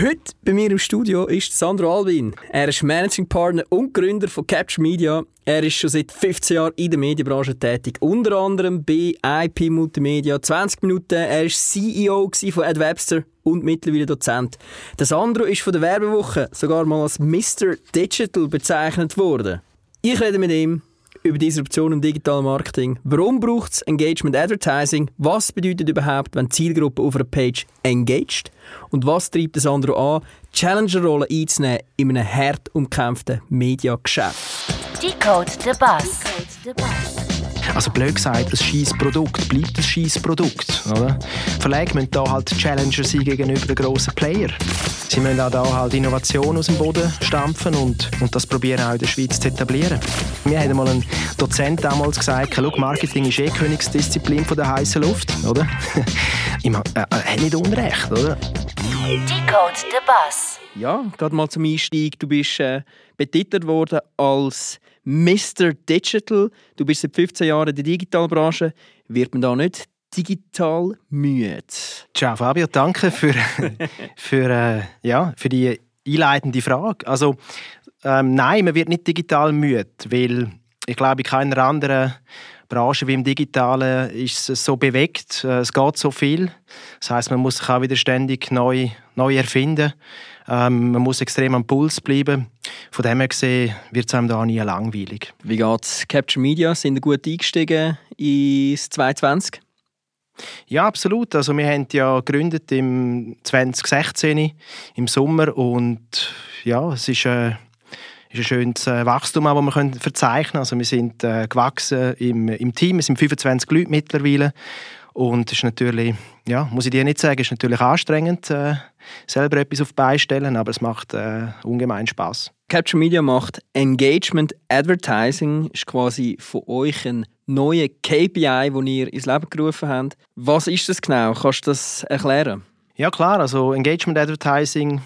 Heute bei mir im Studio ist Sandro Albin. Er ist Managing Partner und Gründer von Capture Media. Er ist schon seit 15 Jahren in der Medienbranche tätig, unter anderem bei IP Multimedia 20 Minuten. Er ist CEO von Ed Webster und mittlerweile Dozent. Der Sandro ist von der Werbewoche sogar mal als Mr. Digital bezeichnet worden. Ich rede mit ihm über Disruption im digitalen Marketing. Warum braucht es Engagement Advertising? Was bedeutet überhaupt, wenn die Zielgruppe auf einer Page engaged? Und was treibt das andere an, Challenger-Rolle einzunehmen in einem hart umkämpften Mediageschäft? Decode the Bus. Also blöd gesagt, ein scheiß Produkt bleibt ein scheiß Produkt. Oder? Verlage müssen da halt Challenger sein gegenüber den grossen Player. Sie müssen auch da halt Innovation aus dem Boden stampfen und, und das probieren auch in der Schweiz zu etablieren. Mir hat mal ein Dozent damals gesagt, Look, Marketing ist eh Königsdisziplin von der heißen Luft, oder? ich meine, äh, er hat nicht Unrecht, oder? Decode the Bus. Ja, gerade mal zum Einstieg. Du bist äh, betitelt worden als Mr. Digital. Du bist seit 15 Jahren in der Digitalbranche. Wird man da nicht digital müde? Ciao Fabio, danke für, für, äh, ja, für die einleitende Frage. Also ähm, nein, man wird nicht digital müde, weil ich glaube, in keiner anderen Branche wie im Digitalen ist es so bewegt. Äh, es geht so viel. Das heißt, man muss sich auch wieder ständig neu, neu erfinden. Ähm, man muss extrem am Puls bleiben. Von dem her gesehen wird es einem da nie langweilig. Wie geht's? Capture Media sind ihr gut eingestiegen ins 2020? Ja, absolut. Also wir haben ja gegründet im 2016 im Sommer und ja, es ist, äh, ist ein schönes äh, Wachstum, das wir können verzeichnen. Also wir sind äh, gewachsen im, im Team, es sind 25 Leute mittlerweile und ist natürlich, ja, muss ich dir nicht sagen, ist natürlich anstrengend, äh, selber etwas auf die Beine stellen, aber es macht äh, ungemein Spaß. Capture Media macht Engagement Advertising, ist quasi von euch ein neuer KPI, den ihr ins Leben gerufen habt. Was ist das genau? Kannst du das erklären? Ja klar, also Engagement Advertising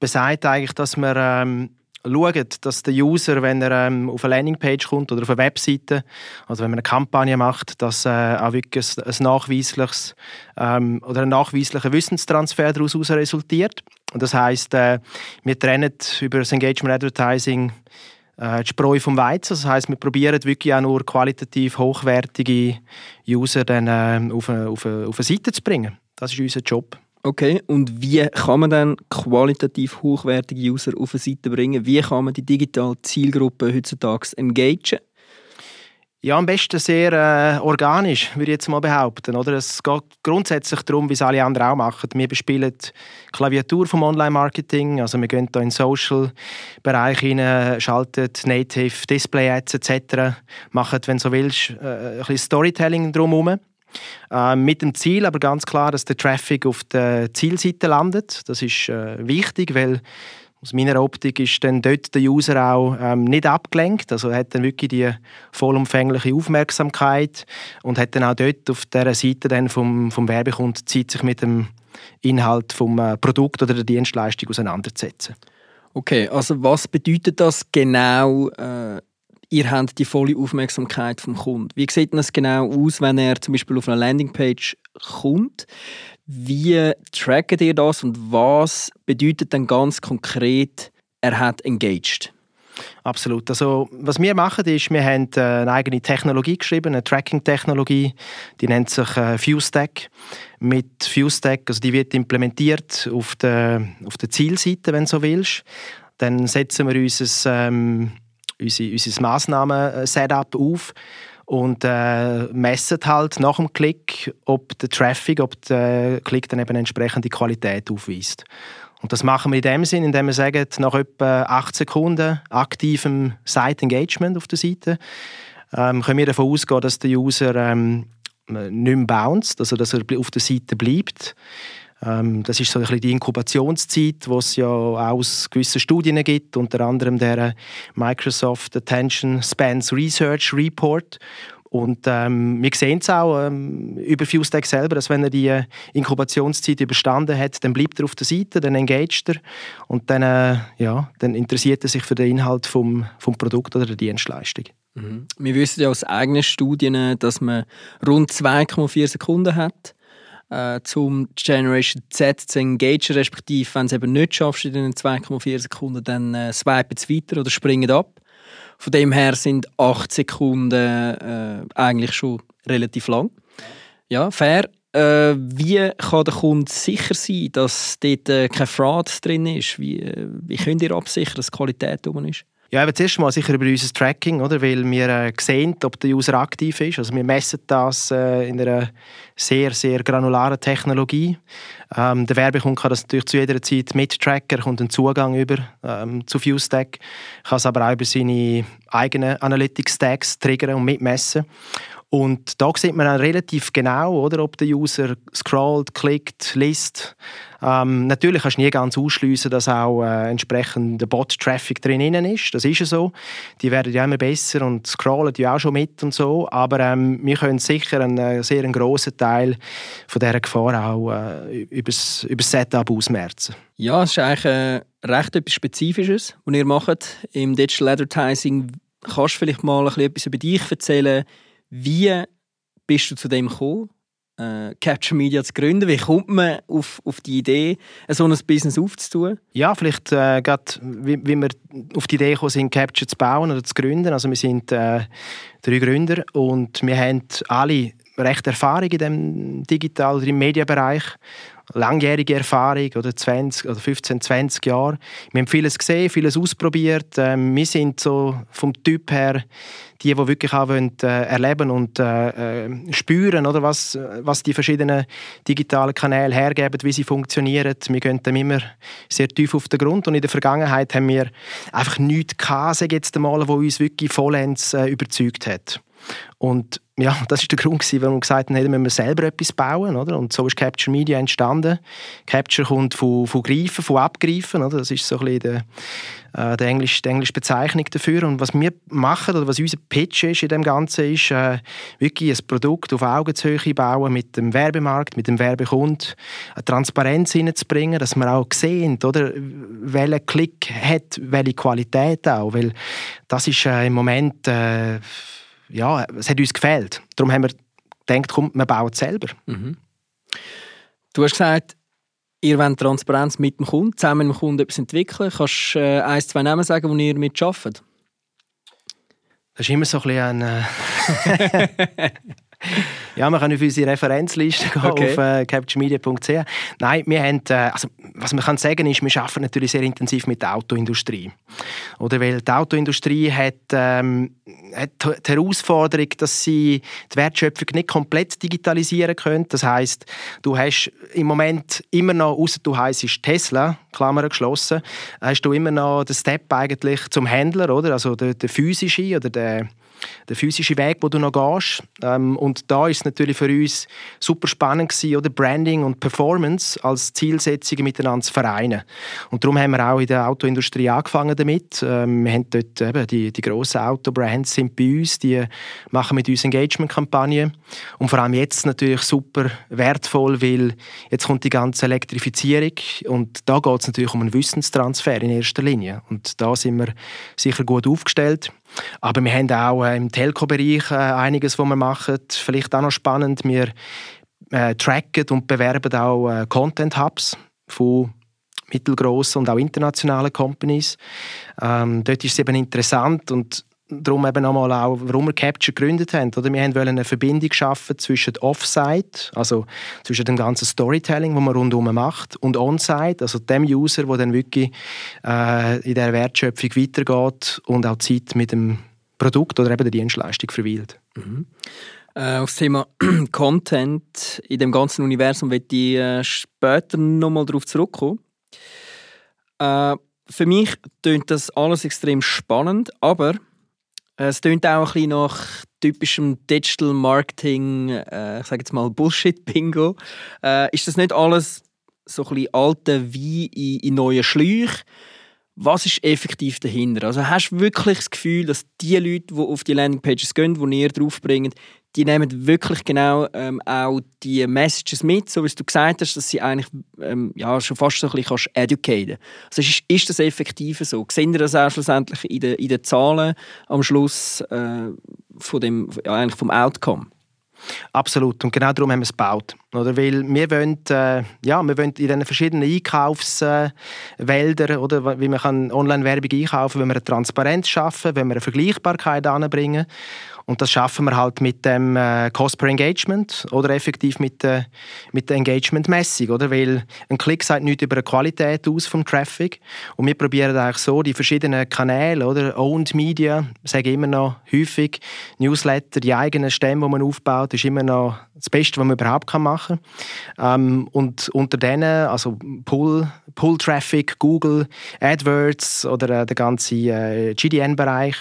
besagt eigentlich, dass man ähm, schaut, dass der User, wenn er ähm, auf eine Landingpage kommt oder auf eine Webseite, also wenn man eine Kampagne macht, dass äh, auch wirklich ein, ein nachweisliches ähm, oder ein nachweislicher Wissenstransfer daraus resultiert. Und das heißt, äh, wir trennen über das Engagement Advertising äh, die Spreu vom Weizen. Das heißt, wir probieren wirklich auch nur qualitativ hochwertige User dann, äh, auf, eine, auf, eine, auf eine Seite zu bringen. Das ist unser Job. Okay, und wie kann man dann qualitativ hochwertige User auf eine Seite bringen? Wie kann man die digitale Zielgruppe heutzutage engagen? Ja, am besten sehr äh, organisch, würde ich jetzt mal behaupten. Oder? Es geht grundsätzlich darum, wie es alle anderen auch machen. Wir bespielen die Klaviatur vom Online-Marketing, also wir gehen da in den Social-Bereich rein, schalten Native Display-Ads etc., machen, wenn du so willst, äh, ein bisschen Storytelling drumherum. Äh, mit dem Ziel aber ganz klar, dass der Traffic auf der Zielseite landet. Das ist äh, wichtig, weil aus meiner Optik ist dann dort der User auch ähm, nicht abgelenkt, also hat dann wirklich die vollumfängliche Aufmerksamkeit und hat dann auch dort auf der Seite dann vom, vom Werbekunden Zeit, sich mit dem Inhalt vom äh, Produkt oder der Dienstleistung auseinanderzusetzen. Okay, also was bedeutet das genau äh, ihr habt die volle Aufmerksamkeit vom Kunden. Wie sieht das genau aus, wenn er zum Beispiel auf eine Landingpage kommt? Wie trackt ihr das und was bedeutet dann ganz konkret, er hat engaged? Absolut. Also, was wir machen, ist, wir haben äh, eine eigene Technologie geschrieben, eine Tracking-Technologie, die nennt sich äh, FuseStack. Mit FuseStack, also die wird implementiert auf der, auf der Zielseite, wenn du so willst. Dann setzen wir unser ähm, unser, unser Massnahmen-Setup auf und äh, messen halt nach dem Klick, ob der Traffic, ob der Klick dann eben entsprechende Qualität aufweist. Und das machen wir in dem Sinn, indem wir sagen, nach etwa 8 Sekunden aktivem Site-Engagement auf der Seite ähm, können wir davon ausgehen, dass der User ähm, nicht mehr bounced, also dass er auf der Seite bleibt. Ähm, das ist so ein bisschen die Inkubationszeit, die es ja aus gewissen Studien gibt, unter anderem der Microsoft Attention Spans Research Report. Und ähm, wir sehen es auch ähm, über FuseTech selber, dass wenn er die Inkubationszeit überstanden hat, dann bleibt er auf der Seite, dann engagiert er und dann, äh, ja, dann interessiert er sich für den Inhalt vom, vom Produkt oder der Dienstleistung. Mhm. Wir wissen ja aus eigenen Studien, dass man rund 2,4 Sekunden hat äh, zum Generation Z zu engagen, respektive wenn du es eben nicht schaffst in den 2,4 Sekunden, dann äh, swipen sie weiter oder springen ab. Von dem her sind 8 Sekunden äh, eigentlich schon relativ lang. Ja, fair. Äh, wie kann der Kunde sicher sein, dass dort äh, kein Fraud drin ist? Wie, äh, wie könnt ihr absichern, dass die Qualität oben ist? Ja, eben zuerst mal sicher über unser Tracking, oder? weil wir äh, sehen, ob der User aktiv ist. Also wir messen das äh, in einer sehr, sehr granularen Technologie. Ähm, der Werbekunden kann das natürlich zu jeder Zeit mittracken, kommt einen Zugang über ähm, zu FuseStack, kann es aber auch über seine eigenen Analytics-Stacks triggern und mitmessen. Und da sieht man dann relativ genau, oder, ob der User scrollt, klickt, liest. Ähm, natürlich kannst du nie ganz ausschließen, dass auch äh, entsprechend der Bot-Traffic drin ist. Das ist ja so. Die werden ja immer besser und scrollen ja auch schon mit und so. Aber ähm, wir können sicher einen äh, sehr einen grossen Teil von dieser Gefahr auch äh, über das Setup ausmerzen. Ja, es ist eigentlich äh, recht etwas Spezifisches, was ihr macht im Digital Advertising. Kannst du vielleicht mal ein bisschen etwas über dich erzählen? Wie bist du zu dem gekommen, äh, Capture Media zu gründen? Wie kommt man auf, auf die Idee, so ein Business aufzutun? Ja, vielleicht äh, gerade, wie, wie wir auf die Idee gekommen sind, Capture zu bauen oder zu gründen. Also wir sind äh, drei Gründer und wir haben alle recht Erfahrung in dem Digital- oder Medienbereich langjährige Erfahrung oder 20 oder 15, 20 Jahre. Wir haben vieles gesehen, vieles ausprobiert. Ähm, wir sind so vom Typ her die, die wirklich auch wollen, äh, erleben und äh, äh, spüren, oder was, was die verschiedenen digitalen Kanäle hergeben, wie sie funktionieren. Wir gehen dem immer sehr tief auf den Grund und in der Vergangenheit haben wir einfach nichts gehabt, jetzt einmal, wo uns wirklich vollends äh, überzeugt hat. Und ja, das ist der Grund, warum wir gesagt haben, müssen wir selber etwas bauen. Oder? Und so ist Capture Media entstanden. Capture kommt von, von Greifen, von Abgreifen. Oder? Das ist so ein bisschen die, äh, die, englische, die englische Bezeichnung dafür. Und was wir machen, oder was unser Pitch ist in dem Ganzen, ist äh, wirklich ein Produkt auf Augenhöhe bauen mit dem Werbemarkt, mit dem Werbekund, eine Transparenz hineinzubringen, dass wir auch sehen, oder, welcher Klick hat, welche Qualität auch. Weil das ist äh, im Moment... Äh, ja, es hat uns gefehlt. Darum haben wir gedacht, komm, wir bauen es selber. Mhm. Du hast gesagt, ihr wollt Transparenz mit dem Kunden, zusammen mit dem Kunden etwas entwickeln. Kannst du äh, ein, zwei Namen sagen, wo ihr mit arbeitet? Das ist immer so ein bisschen ein... Ja, wir können auf unsere Referenzliste gehen, okay. auf äh, capturemedia.ch. Nein, wir haben, äh, also, was man kann sagen ist, wir arbeiten natürlich sehr intensiv mit der Autoindustrie. Oder weil die Autoindustrie hat, ähm, hat die Herausforderung, dass sie die Wertschöpfung nicht komplett digitalisieren können. Das heißt, du hast im Moment immer noch, außer du heisst Tesla, Klammer geschlossen, hast du immer noch den Step eigentlich zum Händler, oder? Also der, der physische oder der der physische Weg, wo du noch gehst. Ähm, und da ist es natürlich für uns super spannend gewesen, oder Branding und Performance als Zielsetzungen miteinander zu vereinen. Und darum haben wir auch in der Autoindustrie angefangen damit. Ähm, wir haben dort eben die, die grossen Autobrands sind bei uns, die machen mit uns Engagement-Kampagnen. Und vor allem jetzt natürlich super wertvoll, weil jetzt kommt die ganze Elektrifizierung und da geht es natürlich um einen Wissenstransfer in erster Linie. Und da sind wir sicher gut aufgestellt. Aber wir haben auch äh, im Telco-Bereich äh, einiges, was wir machen. Vielleicht auch noch spannend, wir äh, tracken und bewerben auch Content-Hubs von mittelgroßen und auch internationalen Companies. Ähm, dort ist es eben interessant und darum eben nochmal auch, warum wir Capture gegründet haben. Oder wir wollen eine Verbindung schaffen zwischen Offsite, also zwischen dem ganzen Storytelling, das man rundherum macht, und Onsite, also dem User, der dann wirklich äh, in der Wertschöpfung weitergeht und auch Zeit mit dem Produkt oder eben der Dienstleistung verweilt. Mhm. Äh, auf das Thema Content in dem ganzen Universum wird ich äh, später nochmal darauf zurückkommen. Äh, für mich klingt das alles extrem spannend, aber es klingt auch ein bisschen nach typischem Digital Marketing, äh, ich sage jetzt mal Bullshit-Bingo. Äh, ist das nicht alles so ein bisschen alte Wein in, in neuen Schläuchen? Was ist effektiv dahinter? Also hast du wirklich das Gefühl, dass die Leute, die auf die Landingpages gehen, die ihr draufbringt, die nehmen wirklich genau ähm, auch die Messages mit, so wie du gesagt hast, dass sie eigentlich ähm, ja, schon fast so ein bisschen kannst educaten Also ist, ist das effektiv so? Sehen wir das auch schlussendlich in den, in den Zahlen am Schluss äh, von dem, ja, eigentlich vom Outcome? Absolut. Und genau darum haben wir es gebaut. Oder? Weil wir wollen, äh, ja, wir wollen in diesen verschiedenen Einkaufswäldern, äh, oder, wie man Online-Werbung einkaufen kann, wenn wir eine Transparenz schaffen, wenn wir eine Vergleichbarkeit anbringen. Und das schaffen wir halt mit dem äh, Cost per Engagement oder effektiv mit, äh, mit der Engagement-Messung. Weil ein Klick sagt nichts über die Qualität aus vom Traffic. Und wir probieren eigentlich so die verschiedenen Kanäle, oder? Owned Media, sage immer noch häufig, Newsletter, die eigenen Stämme, die man aufbaut, ist immer noch das Beste, was man überhaupt machen kann. Ähm, und unter denen, also Pull, Pull Traffic, Google, AdWords oder äh, der ganze äh, GDN-Bereich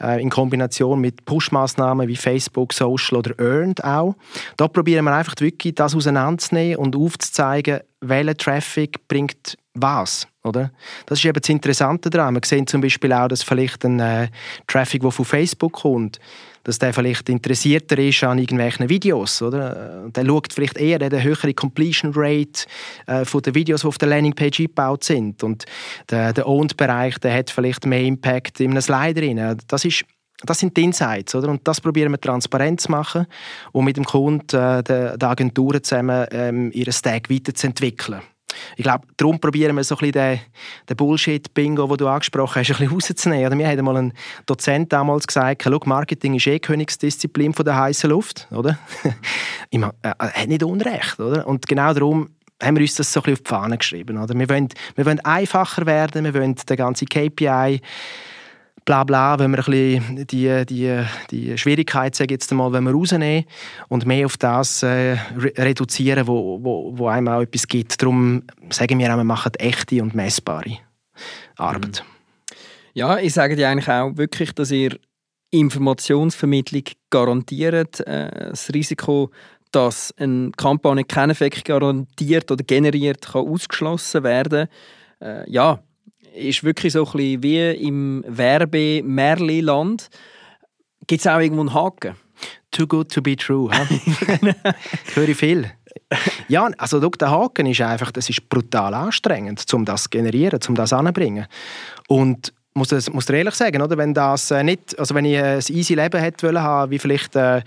äh, in Kombination mit Push-Maßnahmen wie Facebook, Social oder Earned auch. Da probieren wir einfach wirklich das auseinanderzunehmen und aufzuzeigen, welcher Traffic bringt was. Oder? Das ist eben das Interessante daran. Wir sehen zum Beispiel auch, dass vielleicht ein äh, Traffic, der von Facebook kommt, dass der vielleicht interessierter ist an irgendwelchen Videos. Oder? Der schaut vielleicht eher eine höhere Completion Rate äh, von den Videos, die auf der Landingpage eingebaut sind. Und der, der Owned-Bereich der hat vielleicht mehr Impact in einem Slider. Rein. Das ist das sind die Insights, oder? Und das probieren wir transparent zu machen und mit dem Kunden, äh, der, der Agenturen zusammen, ähm, ihren Stack weiterzuentwickeln. Ich glaube, darum probieren wir so ein bisschen den, den Bullshit-Bingo, den du angesprochen hast, ein bisschen rauszunehmen. Oder? Mir hat mal ein Dozent damals gesagt, Marketing ist eh Königsdisziplin von der heißen Luft. Oder? ich meine, er hat nicht Unrecht. Oder? Und genau darum haben wir uns das so ein bisschen auf die Fahne geschrieben. Oder? Wir, wollen, wir wollen einfacher werden, wir wollen den ganzen KPI bla bla, wenn wir ein bisschen die, die, die Schwierigkeit, sage jetzt mal, wenn wir rausnehmen und mehr auf das äh, reduzieren, wo, wo, wo einem auch etwas gibt. Darum sagen wir auch, wir machen echte und messbare Arbeit. Mhm. Ja, ich sage dir eigentlich auch wirklich, dass ihr Informationsvermittlung garantiert. Äh, das Risiko, dass eine Kampagne keinen Effekt garantiert oder generiert, kann ausgeschlossen werden. Äh, ja, ist wirklich so ein bisschen wie im Werbe-Märli-Land. Gibt es auch irgendwo einen Haken? Too good to be true. Höre ich viel. Ja, also der Haken ist einfach, das ist brutal anstrengend, um das zu generieren, um das anzubringen. Und muss das muss dir ehrlich sagen, oder? Wenn das äh, nicht, also wenn ich ein easy Leben hätte wollen haben, wie vielleicht äh,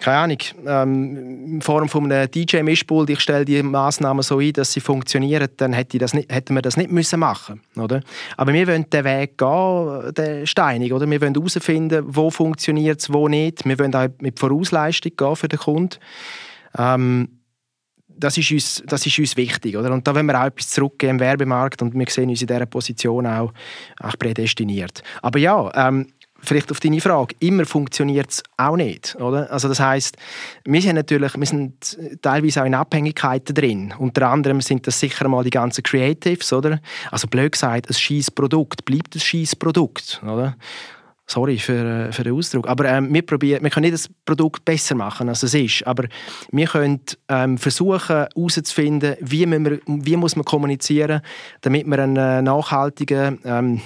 keine Ahnung, ähm, in Form von einem DJ-Mischpult, ich stelle die Maßnahmen so ein, dass sie funktionieren, dann hätte das nicht, hätten wir das nicht müssen machen, oder? Aber wir wollen den Weg gehen, den steinig, oder? Wir wollen herausfinden, wo funktioniert es, wo nicht. Wir wollen auch mit Vorausleistung gehen für den Kunden. Ähm, das ist uns, das ist uns wichtig. Oder? Und da wollen wir auch etwas zurückgeben im Werbemarkt und wir sehen uns in dieser Position auch, auch prädestiniert. Aber ja, ähm, vielleicht auf deine Frage, immer funktioniert es auch nicht. Oder? Also das heißt, wir sind natürlich wir sind teilweise auch in Abhängigkeiten drin. Unter anderem sind das sicher mal die ganzen Creatives. Oder? Also blöd gesagt, ein scheiß Produkt bleibt ein scheiß Produkt. Oder? Sorry für, äh, für den Ausdruck. Aber ähm, wir, probieren, wir können nicht das Produkt besser machen, als es ist. Aber wir können ähm, versuchen herauszufinden, wie, wie muss man kommunizieren, damit man einen äh, nachhaltigen ähm,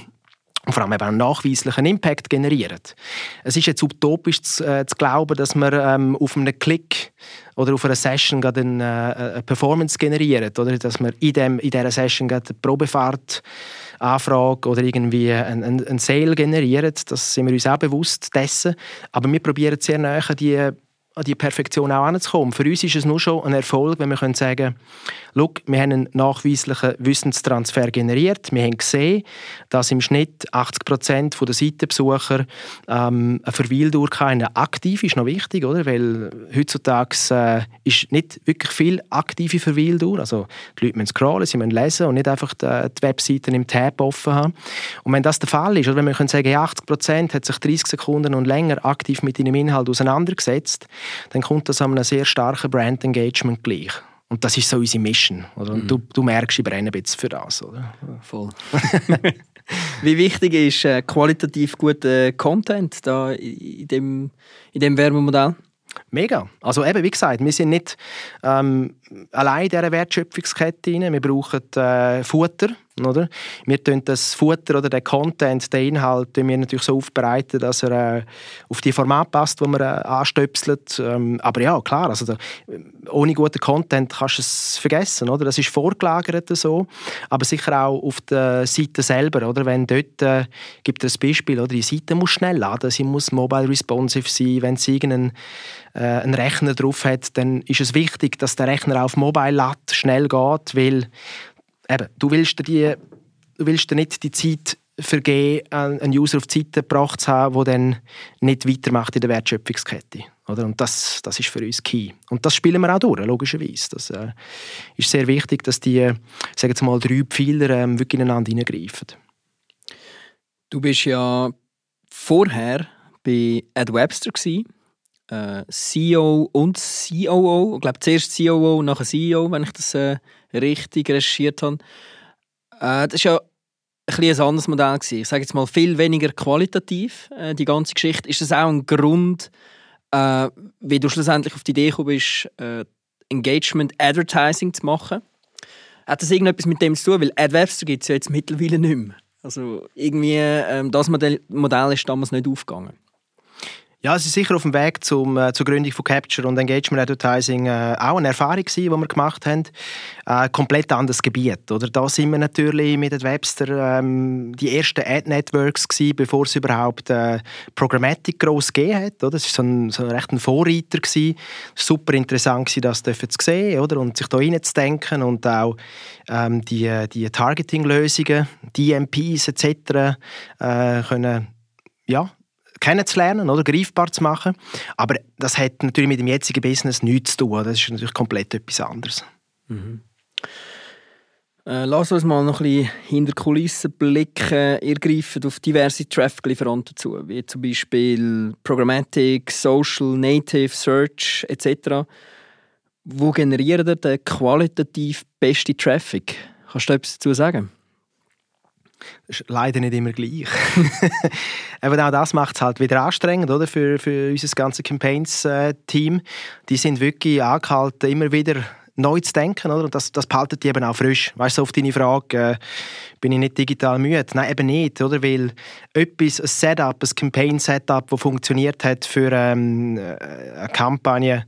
und vor allem eben einen nachweislichen Impact generiert. Es ist jetzt utopisch zu, äh, zu glauben, dass man ähm, auf einem Klick oder auf einer Session gerade eine, äh, eine Performance generiert, oder dass man in, dem, in dieser Session gerade eine Probefahrt Anfrage oder irgendwie ein, ein, ein Sale generiert. Das sind wir uns auch bewusst dessen. Aber wir probieren sehr näher die an die Perfektion auch anzukommen. Für uns ist es nur schon ein Erfolg, wenn wir können sagen Look, wir haben einen nachweislichen Wissenstransfer generiert. Wir haben gesehen, dass im Schnitt 80 Prozent der Seitenbesucher ähm, eine Verweildauer haben. Aktiv ist noch wichtig, oder? weil heutzutage äh, ist nicht wirklich viel aktive Verweildauer. Also die Leute müssen scrollen, sie müssen lesen und nicht einfach die, die Webseiten im Tab offen haben. Und wenn das der Fall ist, oder wenn wir können sagen, 80 Prozent hat sich 30 Sekunden und länger aktiv mit ihrem Inhalt auseinandergesetzt, dann kommt das an einem sehr starken Brand Engagement gleich. Und das ist so unsere Mission. Oder? Und mhm. du, du merkst, ich brenne ein bisschen für das. Oder? Voll. Wie wichtig ist äh, qualitativ guter Content da in dem, in dem Werbemodell? Mega. Also eben, wie gesagt, wir sind nicht ähm, allein in dieser Wertschöpfungskette rein. Wir brauchen äh, Futter Oder? Wir tun das Futter oder den Content, den Inhalt, wir natürlich so aufbereiten, dass er äh, auf die Format passt, wo man äh, anstöpselt. Ähm, aber ja, klar, also da, ohne guten Content kannst du es vergessen. Oder? Das ist vorgelagert so, aber sicher auch auf der Seite selber. Oder? Wenn dort, äh, gibt es ein Beispiel, oder? die Seite muss schnell laden, sie muss mobile responsive sein, wenn sie irgendeinen äh, einen Rechner drauf hat, dann ist es wichtig, dass der Rechner auf Mobile lädt, schnell geht, weil eben, du willst dir, die, du willst dir nicht die Zeit vergeben, einen User auf die Seite gebracht zu haben, der dann nicht weitermacht in der Wertschöpfungskette. Oder? Und das, das ist für uns key. Und das spielen wir auch durch, logischerweise. Das äh, ist sehr wichtig, dass die sagen wir mal, drei Pfeiler ähm, wirklich ineinander hineingreifen. Du bist ja vorher bei Ed Webster gewesen, äh, CEO und COO. Ich glaube, zuerst COO und nachher CEO, wenn ich das äh, richtig recherchiert habe. Äh, das ist ja ein, ein anderes Modell gewesen. Ich sage jetzt mal viel weniger qualitativ, äh, die ganze Geschichte. Ist das auch ein Grund, äh, wie du schlussendlich auf die Idee gekommen bist, äh, Engagement Advertising zu machen? Hat das irgendetwas mit dem zu tun? Weil AdWebster gibt es ja jetzt mittlerweile nicht mehr. Also irgendwie, ähm, das Modell, Modell ist damals nicht aufgegangen. Ja, es ist sicher auf dem Weg zum, äh, zur Gründung von Capture und Engagement Advertising äh, auch eine Erfahrung gewesen, die wir gemacht haben. Äh, komplett anderes Gebiet, oder? Da sind wir natürlich mit den Webster ähm, die ersten Ad-Networks gewesen, bevor es überhaupt äh, Programmatic gross gegeben hat, oder? Das war so ein, so recht ein Vorreiter gewesen. Super interessant gewesen, das zu sehen, oder? Und sich da reinzudenken und auch ähm, die, die Targeting-Lösungen, DMPs etc. Äh, können ja, kennenzulernen oder greifbar zu machen. Aber das hat natürlich mit dem jetzigen Business nichts zu tun. Das ist natürlich komplett etwas anderes. Mhm. Äh, lass uns mal noch ein bisschen hinter Kulissen blicken. Ihr greift auf diverse Traffic-Lieferanten zu, wie zum Beispiel Programmatic, Social, Native, Search etc. Wo generiert ihr den qualitativ besten Traffic? Kannst du etwas dazu sagen? Ist leider nicht immer gleich. Aber auch das macht es halt wieder anstrengend oder? Für, für unser ganzes Campaigns-Team. Die sind wirklich angehalten, immer wieder neu zu denken. Oder? Und das, das behaltet die eben auch frisch. Weißt du, auf deine Frage, äh, bin ich nicht digital müde? Nein, eben nicht. Oder? Weil etwas, ein Setup, ein Campaign-Setup, das funktioniert hat für ähm, äh, eine Kampagne,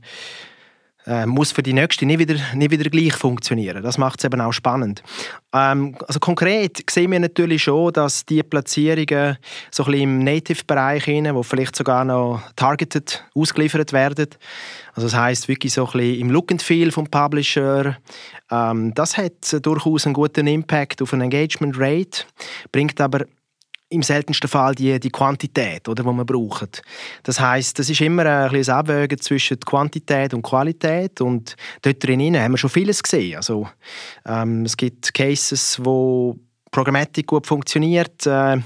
äh, muss für die nächste nicht wieder, nicht wieder gleich funktionieren. Das macht es eben auch spannend. Ähm, also konkret sehen wir natürlich schon, dass die Platzierungen so ein bisschen im Native-Bereich, wo vielleicht sogar noch targeted ausgeliefert werden, also das heißt wirklich so ein bisschen im Look and Feel vom Publisher. Ähm, das hat durchaus einen guten Impact auf ein Engagement Rate, bringt aber im seltensten Fall die, die Quantität, oder, die man braucht. Das heißt, das ist immer ein, ein Abwägen zwischen Quantität und Qualität und dort drinnen haben wir schon vieles gesehen. Also, ähm, es gibt Cases, wo Programmatik gut funktioniert. Äh,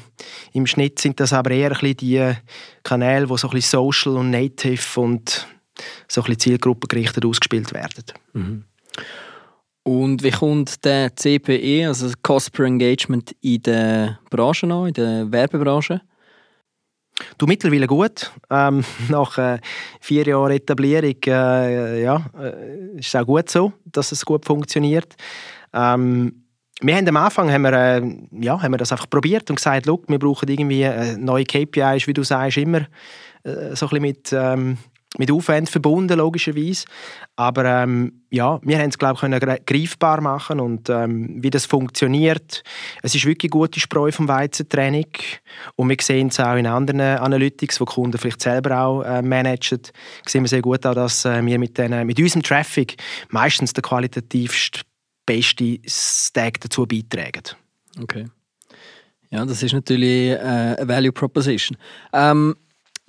Im Schnitt sind das aber eher ein die Kanäle, die so ein bisschen social und native und so ein bisschen zielgruppengerichtet ausgespielt werden. Mhm. Und wie kommt der CPE, also Cost per Engagement, in der Branche an, in der Werbebranche? Du mittlerweile gut. Ähm, nach äh, vier Jahren Etablierung äh, ja, äh, ist es auch gut so, dass es gut funktioniert. Ähm, wir haben am Anfang haben wir, äh, ja, haben wir das einfach probiert und gesagt, wir brauchen irgendwie äh, neue KPIs, wie du sagst, immer äh, so ein bisschen mit ähm, mit Aufwand verbunden, logischerweise. Aber ähm, ja, wir haben es, glaube ich, greifbar machen und ähm, wie das funktioniert. Es ist wirklich gute Spreu vom Weizentraining und wir sehen es auch in anderen Analytics, wo Kunden vielleicht selber auch äh, managen, sehen wir sehr gut auch, dass äh, wir mit, den, mit unserem Traffic meistens den qualitativst beste Stack dazu beitragen. Okay. Ja, das ist natürlich äh, eine Value Proposition. Ähm,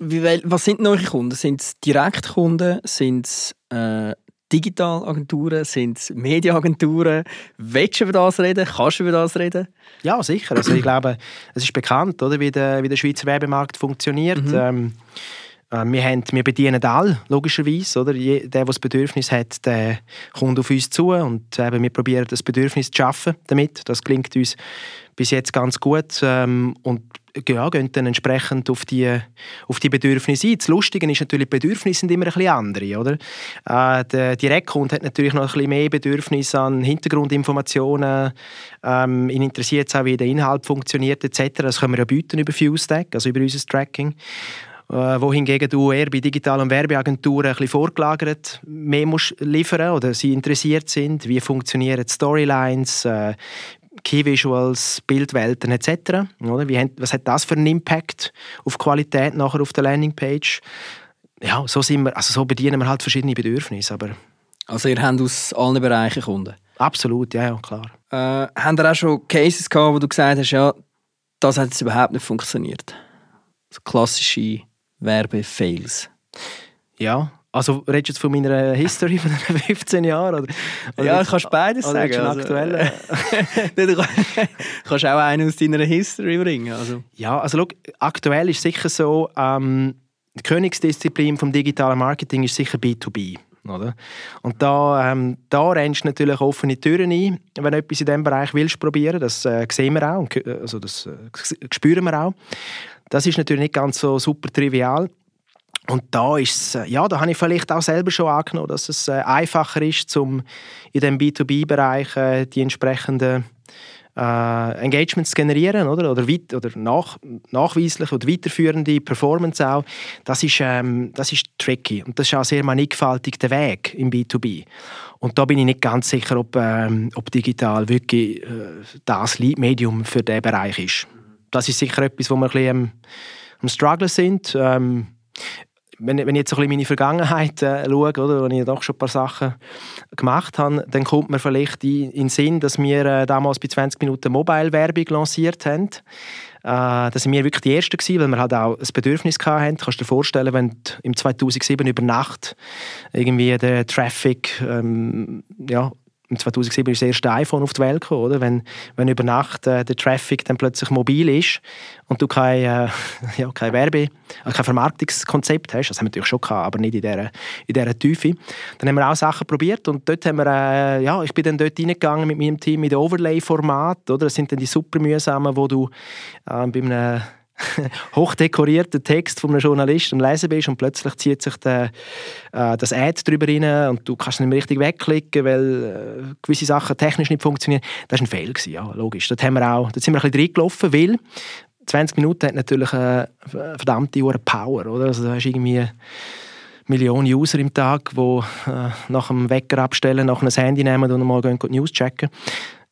was sind neue Kunden? Sind es Direktkunden? Sind es äh, Digitalagenturen? Sind es Mediaagenturen? Willst du über das reden? Kannst du über das reden? Ja, sicher. Also ich glaube, es ist bekannt, oder, wie, der, wie der Schweizer Werbemarkt funktioniert. Mhm. Ähm, Äh, wir, haben, wir bedienen alle, logischerweise. Oder? der, der das Bedürfnis hat, der kommt auf uns zu und eben, wir probieren das Bedürfnis zu schaffen damit. Das klingt uns bis jetzt ganz gut ähm, und ja, gehen dann entsprechend auf die, auf die Bedürfnisse ein. Das Lustige ist natürlich, die Bedürfnisse sind immer ein bisschen andere. Oder? Äh, der Direktkunde hat natürlich noch ein bisschen mehr Bedürfnisse an Hintergrundinformationen. Ähm, ihn interessiert es auch, wie der Inhalt funktioniert etc. Das können wir ja bieten über FuseTech, also über unser Tracking äh, wohingegen du eher bei digitalen Werbeagenturen ein bisschen vorgelagert mehr musst liefern oder sie interessiert sind, wie funktionieren Storylines, äh, Key Visuals, Bildwelten etc. Oder? Wie, was hat das für einen Impact auf die Qualität nachher auf der Landingpage? Ja, so, sind wir, also so bedienen wir halt verschiedene Bedürfnisse. Aber also ihr habt aus allen Bereichen Kunden? Absolut, ja, ja klar. Äh, haben ihr auch schon Cases gehabt, wo du gesagt hast, ja, das hat jetzt überhaupt nicht funktioniert? So klassische Werbefails. Ja, also redest du jetzt von meiner History von den 15 Jahren? Oder, oder ja, kannst beides oder sagen. Also, aktuell. du kannst auch einen aus deiner History bringen. Also. Ja, also schau, aktuell ist sicher so, ähm, die Königsdisziplin vom digitalen Marketing ist sicher B2B. Oder? Und da, ähm, da rennst du natürlich offene Türen ein, wenn du etwas in diesem Bereich willst probieren. Das äh, sehen wir auch, also das äh, spüren wir auch. Das ist natürlich nicht ganz so super trivial. Und da ist äh, ja, da habe ich vielleicht auch selber schon angenommen, dass es äh, einfacher ist, um in dem B2B-Bereich äh, die entsprechenden äh, Engagements zu generieren oder, oder, weit, oder nach, nachweislich oder weiterführende Performance auch. Das ist, ähm, das ist tricky und das ist auch sehr mannigfaltig der Weg im B2B. Und da bin ich nicht ganz sicher, ob, ähm, ob digital wirklich äh, das Medium für diesen Bereich ist. Das ist sicher etwas, wo wir ein bisschen am, am Struggle sind. Ähm, wenn, wenn ich jetzt so ein bisschen meine Vergangenheit äh, schaue, oder, wo ich doch schon ein paar Sachen gemacht habe, dann kommt mir vielleicht in, den Sinn, dass wir äh, damals bei 20 Minuten Mobile-Werbung lanciert haben. Äh, das waren wir wirklich die Ersten, gewesen, weil wir halt auch ein Bedürfnis hatten. Du kannst dir vorstellen, wenn im 2007 über Nacht irgendwie der Traffic ähm, ja, 2007 ist das erste iPhone auf die Welt gekommen, oder? Wenn, wenn über Nacht äh, der Traffic dann plötzlich mobil ist und du kein, äh, ja, kein Werbe, also kein Vermarktungskonzept hast, das haben wir natürlich schon gehabt, aber nicht in dieser, in dieser Tiefe, dann haben wir auch Sachen probiert und dort haben wir, äh, ja, ich bin dann dort reingegangen mit meinem Team mit Overlay-Format, oder? Das sind dann die super mühsamen, wo du äh, bei einem hochdekorierten Text von einem Journalisten am Lesen bist und plötzlich zieht sich der, äh, das Ad drüber rein und du kannst nicht mehr richtig wegklicken, weil äh, gewisse Sachen technisch nicht funktionieren. Das war ein Fehler, ja, logisch. Dort, sind wir ein bisschen reingelaufen, weil 20 Minuten hat natürlich eine verdammte Uhr Power, oder? Also da hast irgendwie Millionen User im Tag, die äh, nach dem Wecker abstellen, nach einem Handy nehmen und mal die News checken.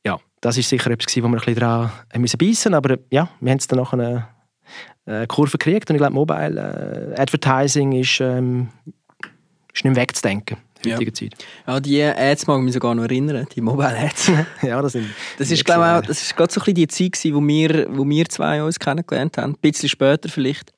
Ja, das ist sicher etwas, wo wir ein bisschen daran beißen müssen, aber ja, wir haben es dann nachher äh, Kurve gekriegt. Und ich glaube, Mobile äh, Advertising ist, ähm, ist nicht mehr wegzudenken. Ja. Zeit. ja, die Ads mag ich mich sogar noch erinnern, die Mobile Ads. ja, das sind. Das ist, glaube auch, das ist gerade so ein bisschen die Zeit, wo wir, wo wir zwei uns kennengelernt haben. Ein bisschen später vielleicht.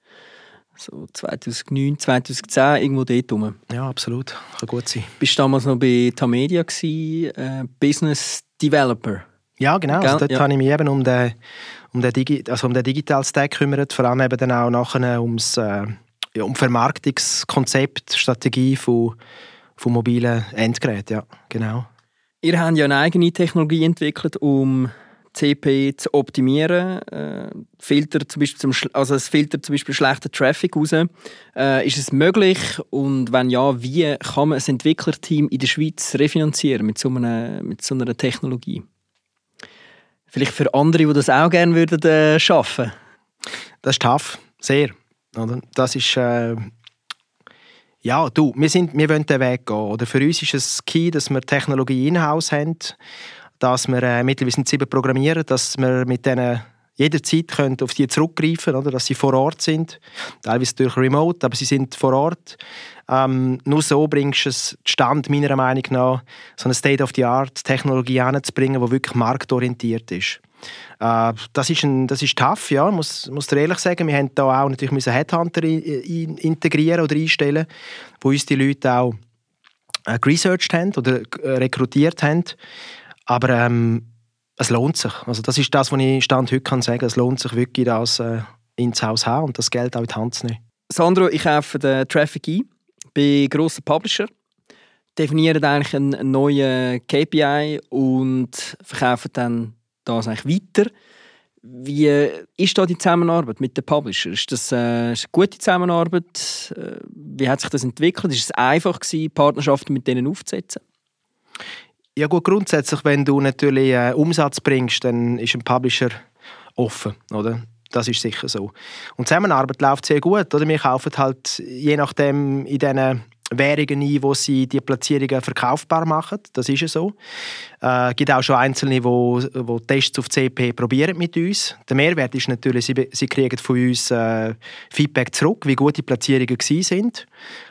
So 2009, 2010, irgendwo dort rum. Ja, absolut. Kann gut sein. Bist du damals noch bei Tamedia gewesen, äh, Business Developer? Ja, genau. Also dort ja. habe ich mich eben um den, um den, Digi also um den Digital Stack gekümmert, vor allem eben dann auch nachher ums äh, ja, um Vermarktungskonzept, Strategie von, von mobilen Endgeräten, ja, genau. Ihr habt ja eine eigene Technologie entwickelt, um CP zu optimieren. Äh, Filter zum Beispiel zum, also es filtert zum Beispiel schlechten Traffic raus. Äh, ist es möglich und wenn ja, wie kann man ein Entwicklerteam in der Schweiz refinanzieren mit so einer, mit so einer Technologie? Vielleicht für andere, die das auch gerne würden, äh, schaffen Das ist tough, sehr. Oder? Das ist... Äh ja, du, wir, sind, wir wollen den Weg gehen. Oder für uns ist es key, dass wir Technologie in-house haben, dass wir äh, mittlerweile sieben programmieren, dass wir mit denen jederzeit können auf die zurückgreifen oder dass sie vor Ort sind. Teilweise durch Remote, aber sie sind vor Ort. Ähm, nur so bringst du es zustande, meiner Meinung nach, so eine State-of-the-Art-Technologie anzubringen, die wirklich marktorientiert ist. Äh, das, ist ein, das ist tough, ja, muss, muss dir ehrlich sagen. Wir haben da auch natürlich müssen Headhunter in, in, integrieren oder einstellen, wo uns die Leute auch äh, researched haben oder äh, rekrutiert haben. Aber ähm, es lohnt sich. Also das ist das, was ich Stand heute kann sagen. Es lohnt sich wirklich, das äh, ins Haus zu haben und das Geld auch in die Hand zu nehmen. Sandro, ich kaufe den Traffic ein bei grossen Publisher, definiere eigentlich einen neuen KPI und verkaufe dann das eigentlich weiter. Wie ist da die Zusammenarbeit mit den Publisher? Ist das, äh, eine gute Zusammenarbeit? Äh, wie hat sich das entwickelt? Ist es einfach gewesen, Partnerschaften mit denen aufzusetzen? Ja gut, grundsätzlich, wenn du natürlich äh, Umsatz bringst, dann ist ein Publisher offen, oder? Das ist sicher so. Und Zusammenarbeit läuft sehr gut, oder? Wir kaufen halt je nachdem in diesen Währungen ein, wo sie die Platzierungen verkaufbar machen. Das ist ja so. Es äh, gibt auch schon Einzelne, wo, wo Tests auf CP probieren mit uns. Der Mehrwert ist natürlich, sie, sie kriegen von uns äh, Feedback zurück, wie gut die Platzierungen sind.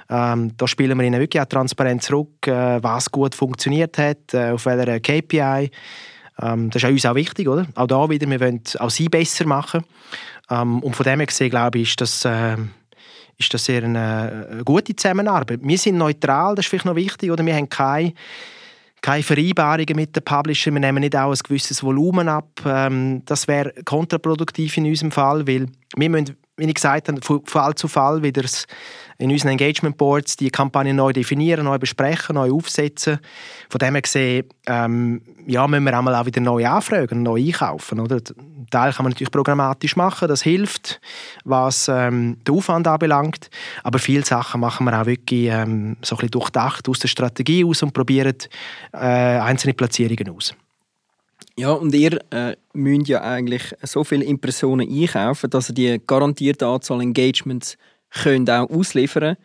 Ähm, da spielen wir ihnen wirklich auch transparent zurück, äh, was gut funktioniert hat, äh, auf welcher KPI. Ähm, das ist auch uns auch wichtig, oder? Auch da wieder, wir wollen auch sie besser machen. Ähm, und von dem her gesehen, glaube ich, ist das äh, ist das sehr eine, gute Zusammenarbeit. Wir sind neutral, das ist vielleicht noch wichtig, oder wir haben keine keine Vereinbarungen mit den Publishern, wir nehmen nicht auch ein gewisses Volumen ab. Ähm, das wäre kontraproduktiv in unserem Fall, weil wir müssen, wie ich gesagt habe, von Fall zu Fall wieder in unseren Engagement Boards die Kampagne neu definieren, neu besprechen, neu aufsetzen. Von dem her gesehen, ähm, ja, müssen wir auch wieder neu anfragen, neu einkaufen. Oder? Teil kann man natürlich programmatisch machen, das hilft, was ähm, den Aufwand anbelangt. Aber viele Sachen machen wir auch wirklich ähm, so ein bisschen durchdacht aus der Strategie aus und probieren äh, einzelne Platzierungen aus. Ja, und ihr äh, müsst ja eigentlich so viele Impressionen einkaufen, dass ihr die garantierte Anzahl Engagements könnt auch ausliefern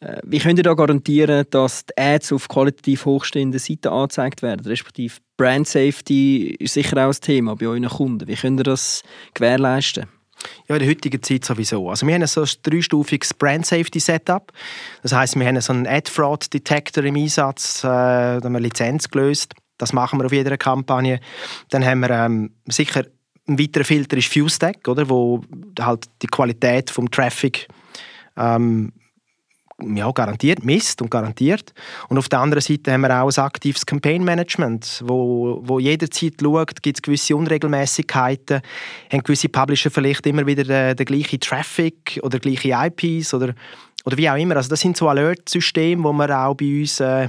äh, Wie könnt ihr da garantieren, dass die Ads auf qualitativ hochstehenden Seiten angezeigt werden? Respektive Brand Safety ist sicher auch ein Thema bei euren Kunden. Wie könnt ihr das gewährleisten? Ja, in der heutigen Zeit sowieso. Also wir haben so ein dreistufiges Brand Safety Setup. Das heißt, wir haben so einen Ad Fraud Detector im Einsatz, äh, da Lizenz gelöst. Das machen wir auf jeder Kampagne. Dann haben wir ähm, sicher ein weiterer Filter ist FuseStack, oder, wo halt die Qualität vom Traffic ähm, ja, garantiert misst und garantiert. Und auf der anderen Seite haben wir auch ein aktives Campaign Management, wo, wo jederzeit schaut, gibt es gewisse Unregelmäßigkeiten, haben gewisse Publisher vielleicht immer wieder den, den gleichen Traffic oder gleiche IPs oder, oder wie auch immer. Also das sind so Alert-Systeme, die wir auch bei uns äh,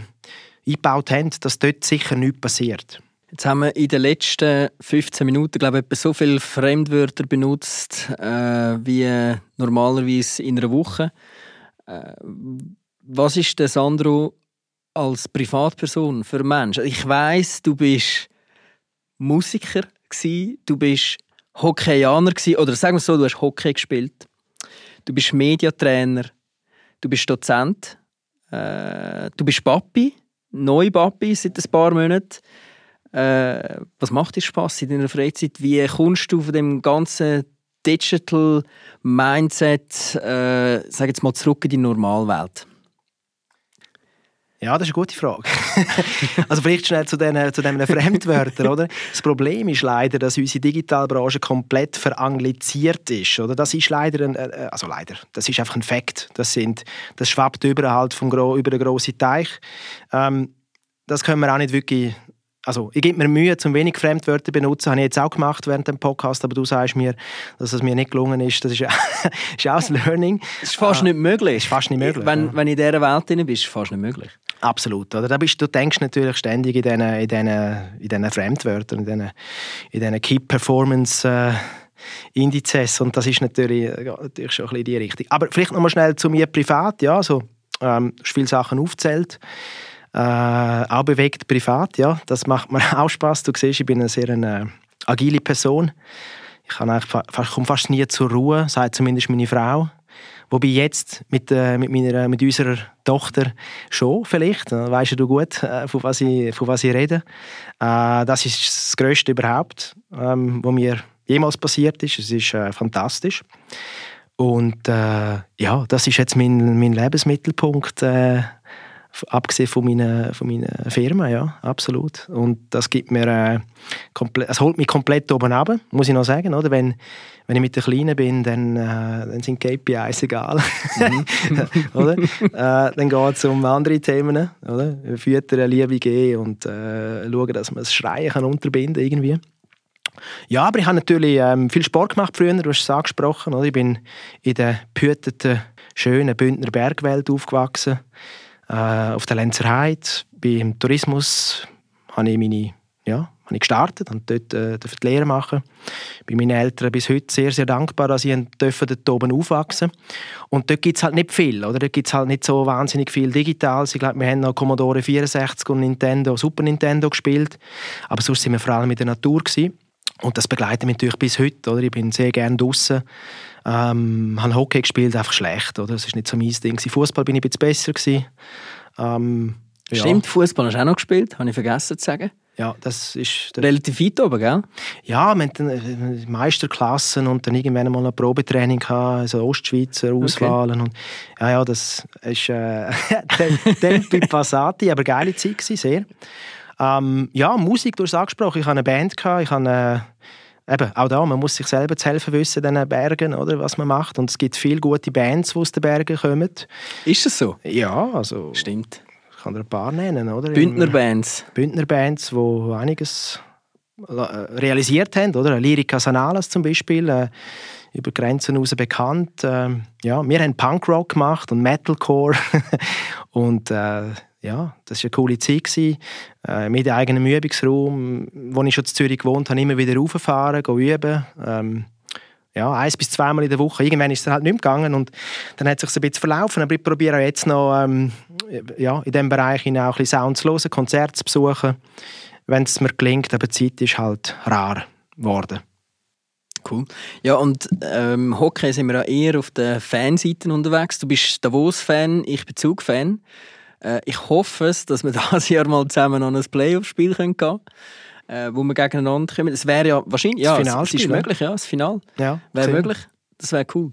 eingebaut haben, dass dort sicher nichts passiert. Jetzt haben wir in den letzten 15 Minuten, glaube ich, so viele Fremdwörter benutzt äh, wie normalerweise in einer Woche. Äh, was ist der Sandro als Privatperson für Mensch? Ich weiß, du bist Musiker gewesen, du bist Hockeyaner gewesen, oder sagen wir so, du hast Hockey gespielt. Du bist Mediatrainer, du bist Dozent, äh, du bist Papi, neu Papi seit ein paar Monaten. Äh, was macht dir Spaß in deiner Freizeit? Wie kommst du von dem ganzen Digital Mindset, äh, sag jetzt mal, zurück in die Normalwelt? Ja, das ist eine gute Frage. also vielleicht schnell zu diesen, zu Fremdwörtern, oder? Das Problem ist leider, dass unsere Digitalbranche komplett verangliziert ist, oder? Das ist leider ein, äh, also leider, das ist einfach ein Fakt. Das sind, das schwappt über halt vom über den grossen Teich. Ähm, das können wir auch nicht wirklich also ich gebe mir Mühe, zum wenig Fremdwörter zu benutzen, habe ich jetzt auch gemacht während dem Podcast, aber du sagst mir, dass es mir nicht gelungen ist, das ist, ist auch ein Learning. Das ist fast ah, nicht möglich. Ist fast nicht möglich. Wenn, ja. wenn in dieser Welt drin bist, ist es fast nicht möglich. Absolut. Oder? Da bist, du denkst natürlich ständig in diesen, in diesen, in diesen Fremdwörtern, in diesen, in diesen Key Performance äh, Indizes und das ist natürlich, ja, natürlich schon ein bisschen die Richtung. Aber vielleicht noch mal schnell zu mir privat, ja, so ähm, viele Sachen aufzählt. Äh, auch bewegt privat, ja. Das macht mir auch Spaß. Du siehst, ich bin eine sehr eine, agile Person. Ich komme fast, nie zur Ruhe, sagt zumindest meine Frau. Wobei jetzt mit, äh, mit, meiner, mit unserer Tochter schon vielleicht, äh, weißt du gut, äh, von, was ich, von was ich rede. Äh, das ist das Größte überhaupt, ähm, was mir jemals passiert ist. Es ist äh, fantastisch. Und äh, ja, das ist jetzt mein, mein Lebensmittelpunkt äh, abgesehen von meiner, von meiner Firma, ja, absolut. Und das gibt mir, äh, komplett, es holt mich komplett oben ab, muss ich noch sagen, oder? Wenn, wenn ich mit den Kleinen bin, dann, äh, dann sind KPIs egal, mhm. oder? äh, dann geht es um andere Themen, oder? Füttern, Liebe geben und äh, schauen, dass man das Schreien kann unterbinden irgendwie. Ja, aber ich habe natürlich ähm, viel Sport gemacht früher, du hast es angesprochen. Oder? Ich bin in der behüteten, schönen Bündner Bergwelt aufgewachsen, auf der Lenzer Heide. Beim Tourismus habe ich meine ja, habe ich gestartet und dort äh, die Lehre machen. Bei meinen Eltern bis heute sehr, sehr dankbar, dass ich dort oben aufwachsen Und dort gibt es halt nicht viel, oder? Dort gibt es halt nicht so wahnsinnig viel Digitales. Ich glaube, wir haben noch Commodore 64 und Nintendo, Super Nintendo gespielt. Aber sonst waren wir vor allem in der Natur. Gewesen. Und das begleitet mich natürlich bis heute, oder? Ich bin sehr gerne draußen. Ähm, habe Hockey gespielt, einfach schlecht, oder? Das ist nicht so mein Ding. Fußball bin ich ein bisschen besser gewesen. Ähm, ja. Stimmt, Fußball hast du auch noch gespielt, habe ich vergessen zu sagen. Ja, das ist... Relativ weit oben, gell? Ja, wir hatten äh, Meisterklassen und dann irgendwann mal ein Probetraining gehabt, also Ostschweizer Auswahlen. Okay. Und, ja, ja, das ist äh, Tempi Passati, aber geile Zeit gewesen, sehr. Ähm, ja, Musik, du hast es angesprochen, ich hatte eine Band, gehabt, ich habe äh, eben, auch da, man muss sich selber zu helfen wissen, diesen Bergen, oder, was man macht. Und es gibt viele gute Bands, die aus den Bergen kommen. Ist das so? Ja, also... Stimmt kann dir ein paar nennen, oder? Bündner Bands. Bündner Bands, die einiges äh, realisiert haben, oder? Lyrica Sanalas zum Beispiel, äh, über Grenzen hinaus bekannt. Äh, ja, wir haben Punkrock gemacht und Metalcore und äh, ja, das war eine coole Zeit. Äh, mit eigenem Übungsraum, wo ich schon in Zürich gewohnt habe, immer wieder rauffahren, üben. Ähm, ja, eins bis zweimal in der Woche. Irgendwann ist es halt nicht mehr gegangen und dann hat es sich ein bisschen verlaufen. Aber ich probiere auch jetzt noch ähm, ja, in diesem Bereich auch ein bisschen Sound zu hören, Konzerte zu besuchen, wenn es mir gelingt. Aber die Zeit ist halt rar geworden. Cool. Ja, und ähm, Hockey sind wir ja eher auf den Fanseiten unterwegs. Du bist Davos-Fan, ich bin Zug-Fan. Äh, ich hoffe es, dass wir dieses Jahr mal zusammen an ein Playoff-Spiel gehen können äh, wo wir gegeneinander kommen. Es wäre ja wahrscheinlich, ja, das es ist möglich, ja, das Final. Ja, wäre möglich. Das wäre cool.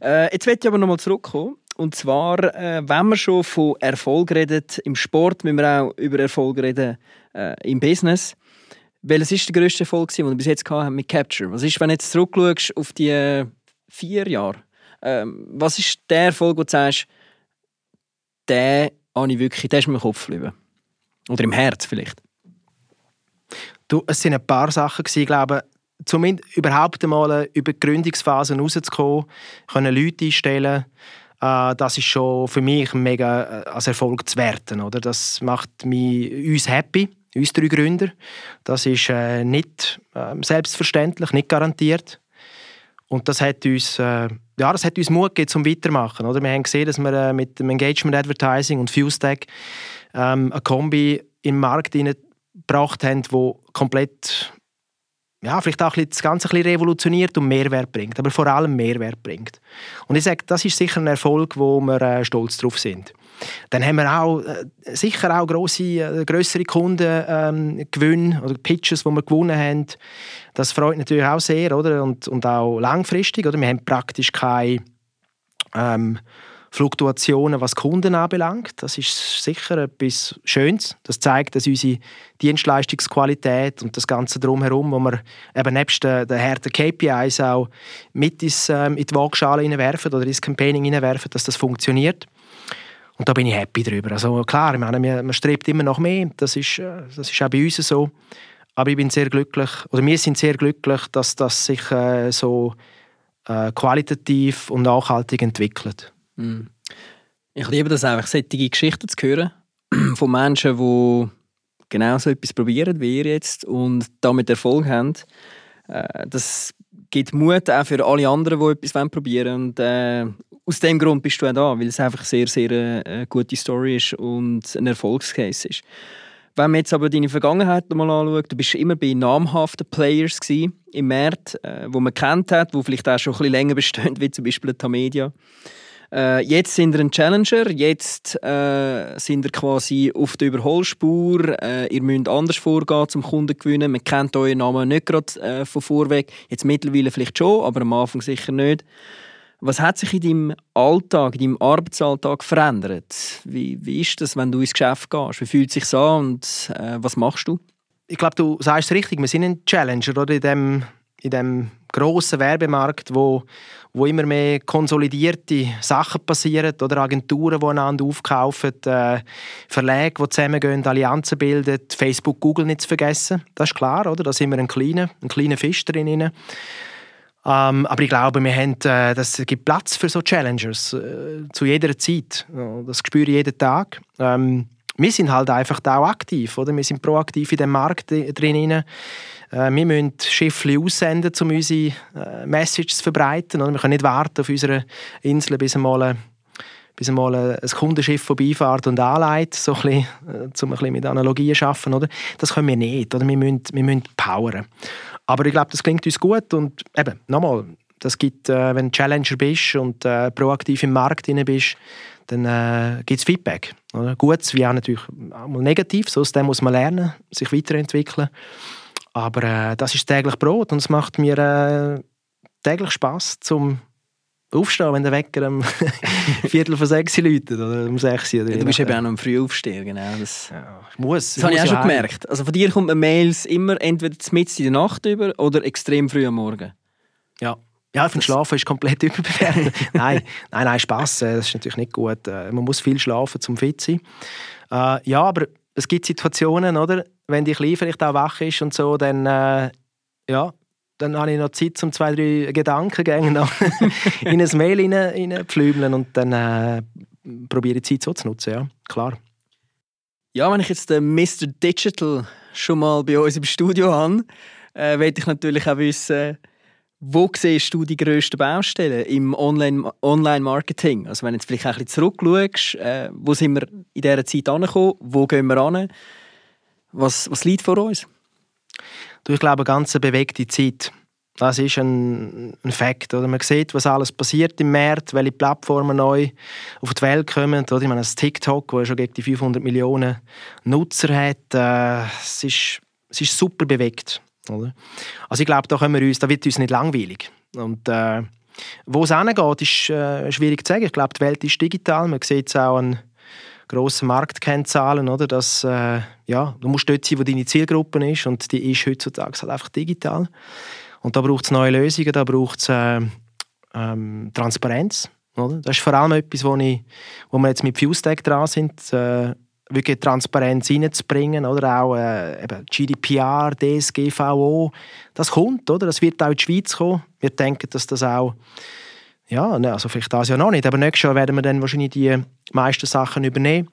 Äh, jetzt möchte ich aber nochmal zurückkommen. Und zwar, äh, wenn wir schon von Erfolg reden im Sport, müssen wir auch über Erfolg reden äh, im Business. Welches ist der grösste Erfolg, den wir bis jetzt haben mit Capture? Was ist, wenn du jetzt zurückschaust auf die äh, vier Jahre? Ähm, was ist der Erfolg, wo du sagst, der habe ich wirklich, der ist mir im Kopf geblieben? Oder im Herz vielleicht? Du, es sind ein paar Sachen ich glaube, zumindest überhaupt einmal über die Gründungsphase rauszukommen, können Leute einstellen, äh, das ist schon für mich mega äh, als Erfolg zu werten. Oder? Das macht mich, uns happy, uns drei Gründer. Das ist äh, nicht äh, selbstverständlich, nicht garantiert. Und das hat uns, äh, ja, das hat uns Mut gegeben zum Weitermachen. Oder? Wir haben gesehen, dass wir äh, mit dem Engagement Advertising und FuseTech ähm, eine Kombi im Markt gebracht haben, wo komplett ja, vielleicht auch das Ganze ein bisschen revolutioniert und Mehrwert bringt, aber vor allem Mehrwert bringt. Und ich sage, das ist sicher ein Erfolg, wo wir äh, stolz drauf sind. Dann haben wir auch äh, sicher auch grosse, äh, grössere Kunden ähm, oder Pitches, die wir gewonnen haben. Das freut natürlich auch sehr, oder? Und, und auch langfristig, oder? Wir haben praktisch keine ähm, Fluktuationen, was Kunden anbelangt. Das ist sicher etwas Schönes. Das zeigt, dass unsere Dienstleistungsqualität und das Ganze drumherum, wo wir eben nebst den, den harten KPIs auch mit ins, ähm, in die Waagschale hineinwerfen oder ins Campaigning hineinwerfen, dass das funktioniert. Und da bin ich happy drüber. Also klar, ich meine, man strebt immer noch mehr. Das ist, äh, das ist auch bei uns so. Aber ich bin sehr glücklich, oder wir sind sehr glücklich, dass das sich äh, so äh, qualitativ und nachhaltig entwickelt. Mm. Ich liebe das einfach, solche Geschichten zu hören von Menschen, die genau so etwas probieren wie ihr jetzt und damit Erfolg haben. Äh, das gibt Mut auch für alle anderen, die etwas probieren wollen. Und äh, aus dem Grund bist du auch da, weil es einfach sehr, sehr eine äh, gute Story ist und ein Erfolgscase ist. Wenn man jetzt aber deine Vergangenheit mal anschaut, du bist immer bei namhaften Players im März, äh, wo man kennt hat, wo vielleicht auch schon ein bisschen länger bestehen, wie zum Beispiel Tamedia. Äh, jetzt sind ihr ein Challenger, jetzt äh, sind ihr quasi auf der Überholspur. Äh, ihr müsst anders vorgehen, zum Kunden gewinnen. Man kennt euren Namen nicht gerade äh, von vorweg. Jetzt mittlerweile vielleicht schon, aber am Anfang sicher nicht. Was hat sich in deinem Alltag, in deinem Arbeitsalltag verändert? Wie, wie ist das, wenn du ins Geschäft gehst? Wie fühlt es sich an und äh, was machst du? Ich glaube, du sagst es richtig. Wir sind ein Challenger oder in dem in dem grossen Werbemarkt, wo, wo immer mehr konsolidierte Sachen passieren oder Agenturen, die einander aufkaufen, äh, Verlage, die zusammengehen, Allianzen bilden, Facebook, Google nicht zu vergessen. Das ist klar, oder? Da sind wir ein kleiner, ein kleiner Fisch drin. Ähm, aber ich glaube, wir haben, äh, das gibt Platz für so Challengers äh, zu jeder Zeit. Das spüre ich jeden Tag. Ähm, wir sind halt einfach auch aktiv, oder? Wir sind proaktiv in dem Markt drin. Äh, wir müssen Schiffe aussenden, um unsere äh, Message zu verbreiten. Oder? Wir können nicht warten auf unserer Insel, bis einmal, bis einmal ein Kundenschiff vorbeifährt und anleitet, so ein äh, um ein bisschen mit Analogien zu arbeiten. Oder? Das können wir nicht. Oder? Wir, müssen, wir müssen poweren. Aber ich glaube, das klingt uns gut und eben, nochmal, das gibt, äh, wenn du Challenger bist und äh, proaktiv im Markt drin bist, dann äh, gibt es Feedback. Oder? Gutes wie auch natürlich auch mal negativ, so aus dem muss man lernen, sich weiterentwickeln. Aber äh, das ist täglich Brot und es macht mir äh, täglich Spaß zum aufstehen, wenn der Wecker am Viertel von sechs läutet oder um sechs. Oder ja, du bist eben auch noch früh aufstehen, genau. Das, ja, ich muss. Das habe ich auch schon gemerkt. Also von dir kommt man Mails immer entweder mitten in der Nacht über oder extrem früh am Morgen. Ja. Ja, finde Schlafen ist komplett überbewertet. nein, nein, nein, Spass, äh, das ist natürlich nicht gut. Äh, man muss viel schlafen, um fit zu sein. Äh, ja, aber es gibt Situationen, oder? Wenn die Kleine vielleicht auch wach ist und so, dann, äh, ja, dann habe ich noch Zeit, um zwei, drei Gedankengänge in ein Mail reinzupflümeln und dann äh, probiere ich die Zeit so zu nutzen, ja, klar. Ja, wenn ich jetzt den Mr. Digital schon mal bei uns im Studio habe, äh, möchte ich natürlich auch wissen, wo siehst du die grössten Baustellen im Online-Marketing? also wenn du jetzt vielleicht ein bisschen zurückschaust, äh, wo sind wir in dieser Zeit angekommen, wo gehen wir an, was, was liegt vor uns? Du, ich glaube, eine ganz bewegte Zeit. Das ist ein, ein Fakt. Oder? Man sieht, was alles passiert im März, welche Plattformen neu auf die Welt kommen. Oder? Ich meine, das TikTok, das schon gegen die 500 Millionen Nutzer hat, äh, es, ist, es ist super bewegt. Oder? Also ich glaube, da, wir uns, da wird uns nicht langweilig. Und äh, wo es hingeht, ist äh, schwierig zu sagen. Ich glaube, die Welt ist digital. Man sieht es auch an grossen Marktkennzahlen, oder? Dass, äh, ja, du musst dort sein, wo deine Zielgruppe ist und die ist heutzutage halt einfach digital. Und da braucht es neue Lösungen, da braucht es äh, ähm, Transparenz. Oder? Das ist vor allem etwas, wo, ich, wo wir jetzt mit FuseTech dran sind, äh, wirklich Transparenz reinzubringen, oder auch äh, eben GDPR, DSGVO, das kommt, oder? Das wird auch in die Schweiz kommen. Wir denken, dass das auch, ja, ne, also vielleicht das ja noch nicht, aber nächstes Jahr werden wir dann wahrscheinlich die meisten Sachen übernehmen.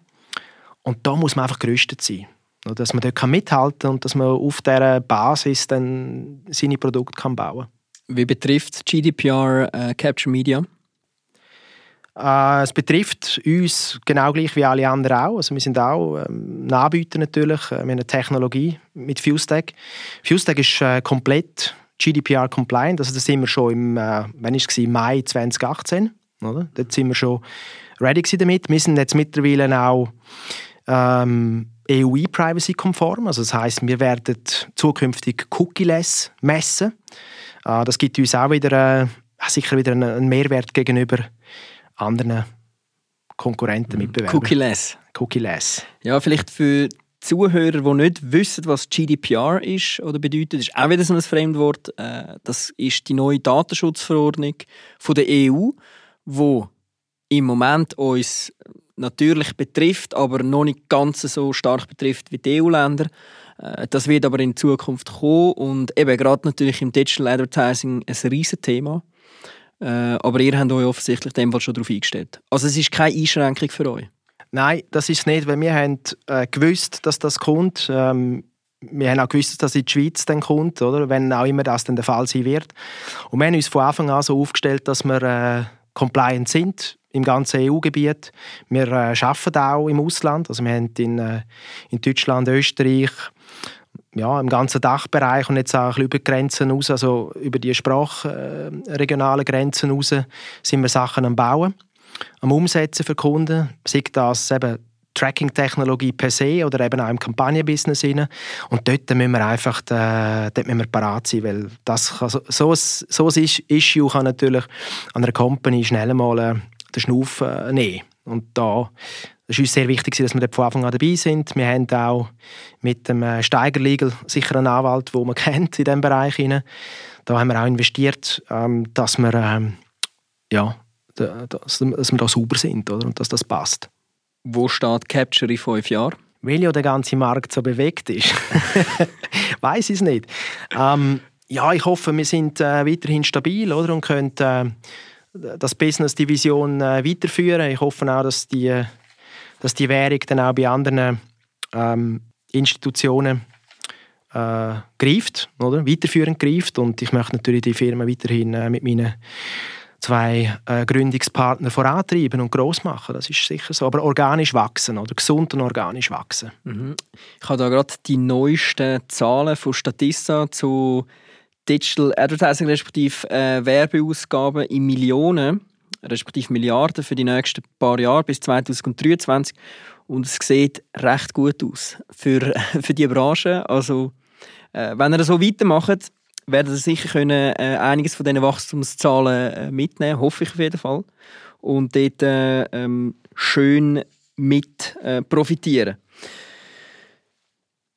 Und da muss man einfach gerüstet sein, dass man dort mithalten kann und dass man auf dieser Basis dann seine Produkte kann bauen kann. Wie betrifft GDPR äh, Capture Media? Äh, es betrifft uns genau gleich wie alle anderen auch. Also wir sind auch ähm, ein Anbieter natürlich. Äh, wir haben eine Technologie mit FuseTech. FuseTech ist äh, komplett GDPR-compliant. Also das sind wir schon im, äh, wann ist es? Mai 2018. Oder? Dort sind wir schon ready damit. Wir sind jetzt mittlerweile auch ähm, EU-Privacy-konform. Also das heißt, wir werden zukünftig cookie-less messen. Äh, das gibt uns auch wieder äh, sicher wieder einen Mehrwert gegenüber anderen Konkurrenten. Mitbewerbern. Cookie-less. Cookie-less. Ja, vielleicht für Zuhörer, die nicht wissen, was GDPR ist oder bedeutet, ist auch wieder so ein Fremdwort. Äh, das ist die neue Datenschutzverordnung von der EU, wo im Moment uns natürlich betrifft, aber noch nicht ganz so stark betrifft wie die EU-Länder. Äh, das wird aber in Zukunft kommen und eben gerade natürlich im Digital Advertising ein riesiges Thema. Äh, aber ihr habt euch offensichtlich dem schon darauf eingestellt. Also es ist keine Einschränkung für euch? Nein, das ist nicht, weil wir haben äh, gewusst, dass das kommt. Ähm, wir haben auch gewusst, dass es in die Schweiz dann kommt, oder? wenn auch immer das dann der Fall sein wird. Und wir haben uns von Anfang an so aufgestellt, dass wir äh, compliant sind im ganzen EU-Gebiet. Wir äh, arbeiten auch im Ausland. Also wir haben in, äh, in Deutschland, Österreich, ja, im ganzen Dachbereich und jetzt auch über die Grenzen raus, also über die sprachregionalen äh, Grenzen raus, sind wir Sachen am Bauen, am Umsetzen für Kunden, sei das eben Tracking-Technologie per se oder eben auch im Kampagnenbusiness rein. Und dort müssen wir einfach dort müssen wir parat sein, weil das kann, so, so, so ein Issue kann natürlich an einer Company schnell mal äh, den Schnuff äh, nehmen. Und da es ist uns sehr wichtig, dass wir von Anfang an dabei sind. Wir haben auch mit dem äh, Steiger Legal sicher einen Anwalt, den man kennt in diesem Bereich. da haben wir auch investiert, ähm, dass wir ähm, ja, dass, dass wir da sauber sind oder? und dass das passt. Wo steht Capture in fünf Jahren? Weil ja der ganze Markt so bewegt ist. Weiß ich es nicht. Ähm, ja, ich hoffe, wir sind äh, weiterhin stabil oder? und können äh, das Business Division äh, weiterführen. Ich hoffe auch, dass die, dass die Währung dann auch bei anderen ähm, Institutionen äh, greift, oder? weiterführend greift. Und ich möchte natürlich die Firma weiterhin äh, mit meinen zwei äh, Gründungspartner vorantreiben und groß machen. Das ist sicher so. Aber organisch wachsen oder gesund und organisch wachsen. Mhm. Ich habe da gerade die neuesten Zahlen von Statista zu Digital Advertising respektive äh, Werbeausgaben in Millionen respektive Milliarden für die nächsten paar Jahre bis 2023 und es sieht recht gut aus für, für die Branche. Also äh, wenn ihr so weitermacht, werden sie sicher können, äh, einiges von diesen Wachstumszahlen äh, mitnehmen, hoffe ich auf jeden Fall. Und dort äh, ähm, schön mit äh, profitieren.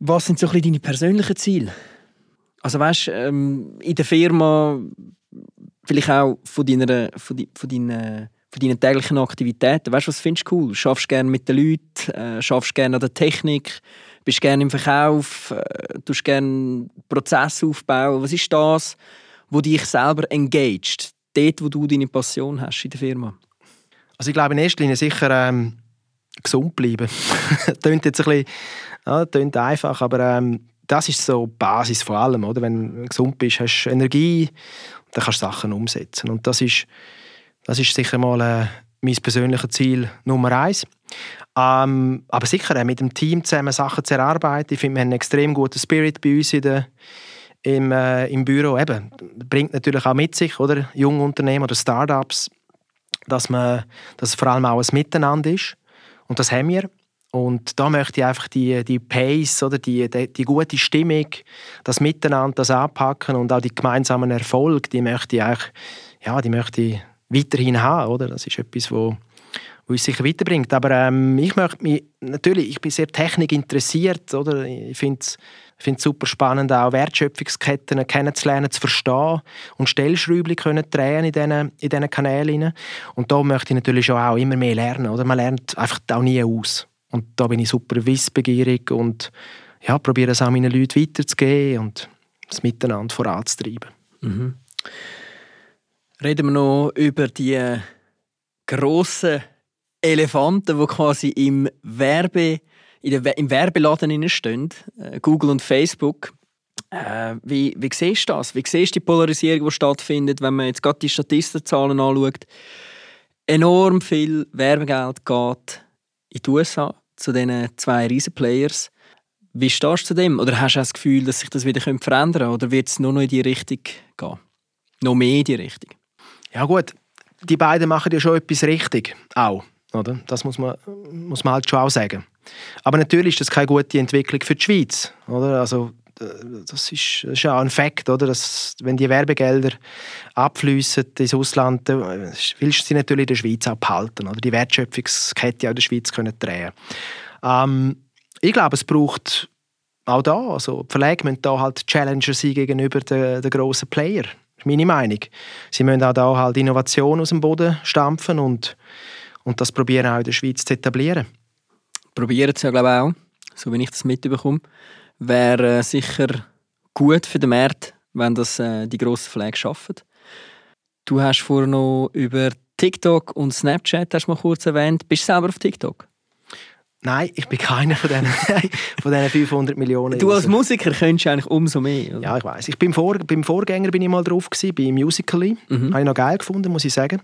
Was sind so ein bisschen deine persönlichen Ziele? Also weißt, ähm, in der Firma, vielleicht auch von deiner, von, die, von deinen, von deinen täglichen Aktivitäten, weißt du, was findest du cool? Schaffst gerne mit den Leuten, äh, schaffst gerne an der Technik, bist gerne im Verkauf, äh, tust gerne Prozesse aufbauen. Was ist das, wo dich selber engaged? Dort, wo du deine Passion hast in der Firma? Also ich glaube in erster Linie sicher ähm, gesund bleiben. klingt jetzt ein bisschen ja, klingt einfach, aber ähm, das ist so die Basis von allem. Oder? Wenn du gesund bist, hast du Energie dann kannst du Sachen umsetzen. Und das ist, das ist sicher mal äh, mein persönliches Ziel Nummer eins. Ähm, aber sicher mit dem Team zusammen Sachen zu erarbeiten. Ich finde, wir haben einen extrem guten Spirit bei uns in der, im, äh, im Büro. Eben, bringt natürlich auch mit sich, oder? Junge Unternehmen oder Startups, dass, man, dass es vor allem auch ein Miteinander ist. Und das haben wir. Und da möchte ich einfach die, die Pace, oder die, die, die gute Stimmung, das Miteinander, das Anpacken und auch die gemeinsamen Erfolge, die möchte ich eigentlich, ja, die möchte ich weiterhin haben, oder? Das ist etwas, wo wo uns sicher weiterbringt. Aber ähm, ich möchte mich, natürlich, ich bin sehr technikinteressiert, oder? Ich finde es finde es super spannend, auch Wertschöpfungsketten kennenzulernen, zu verstehen und Stellschräubchen können drehen in diesen, in diesen Kanälen. Und da möchte ich natürlich auch immer mehr lernen. Oder? Man lernt einfach auch nie aus. Und da bin ich super wissbegierig und ja, probiere es auch meinen Leuten weiterzugeben und das Miteinander voranzutreiben. Mhm. Reden wir noch über die grossen Elefanten, die quasi im, Werbe, der, im Werbeladen stehen, äh, Google und Facebook. Äh, wie, wie siehst du das? Wie siehst du die Polarisierung, die stattfindet, wenn man jetzt gerade die Statistenzahlen anschaut? Enorm viel Werbegeld geht in die USA zu diesen zwei Riesenplayers. Wie stehst du zu dem? Oder hast du das Gefühl, dass sich das wieder verändern könnte? Oder wird es nur noch in die Richtung gehen? Noch mehr in die Richtung? Ja gut, die beiden machen ja schon etwas richtig, auch. Oder? Das muss man, muss man halt schon auch sagen. Aber natürlich ist das keine gute Entwicklung für die Schweiz. Oder? Also, das ist, das ist ja auch ein Fakt, oder? Dass, wenn die Werbegelder abfließen ins Ausland, dann willst du sie natürlich in der Schweiz auch behalten. Oder? Die Wertschöpfungskette auch in der Schweiz können drehen ähm, Ich glaube, es braucht auch da, also die Verlage müssen da halt Challenger sein gegenüber den, den grossen Player. Ist meine Meinung. Sie müssen auch da halt Innovation aus dem Boden stampfen und und das probieren auch in der Schweiz zu etablieren. Probieren es ja, glaube ich, auch, so wie ich das mitbekomme. Wäre äh, sicher gut für den Markt, wenn das äh, die grossen Flags schaffen. Du hast vorhin noch über TikTok und Snapchat hast mal kurz erwähnt. Bist du selber auf TikTok? Nein, ich bin keiner von diesen, von diesen 500 Millionen. Du als Musiker könntest eigentlich umso mehr. Oder? Ja, ich weiß. Ich bin vor, beim Vorgänger bin ich mal drauf gewesen, bei Musical.ly. Mhm. Habe ich noch geil gefunden, muss ich sagen.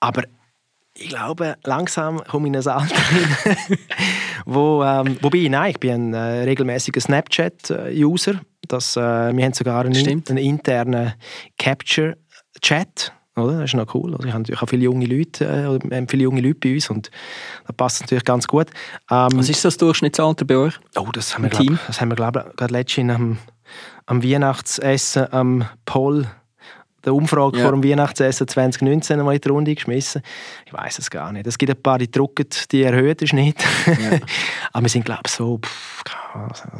Aber ich glaube, langsam komme ich in ein Alter wo, ähm, wobei, nein, ich bin ein äh, regelmäßiger Snapchat-User. Das, äh, wir haben sogar einen, einen internen Capture-Chat. Oder? Das ist noch cool. Also ich habe natürlich auch viele junge Leute, äh, haben viele junge Leute bei uns und das passt natürlich ganz gut. Ähm, Was ist das Durchschnittsalter bei euch? Oh, das haben wir, glaub, das haben wir glaube ich, gerade letztens am, am Weihnachtsessen am Poll der Umfrage ja. vor dem Weihnachtsessen 2019 mal in die Runde geschmissen. Ich weiß es gar nicht. Es gibt ein paar, die drucken, die erhöht ist nicht. Ja. Aber wir sind, glaube ich, so pff,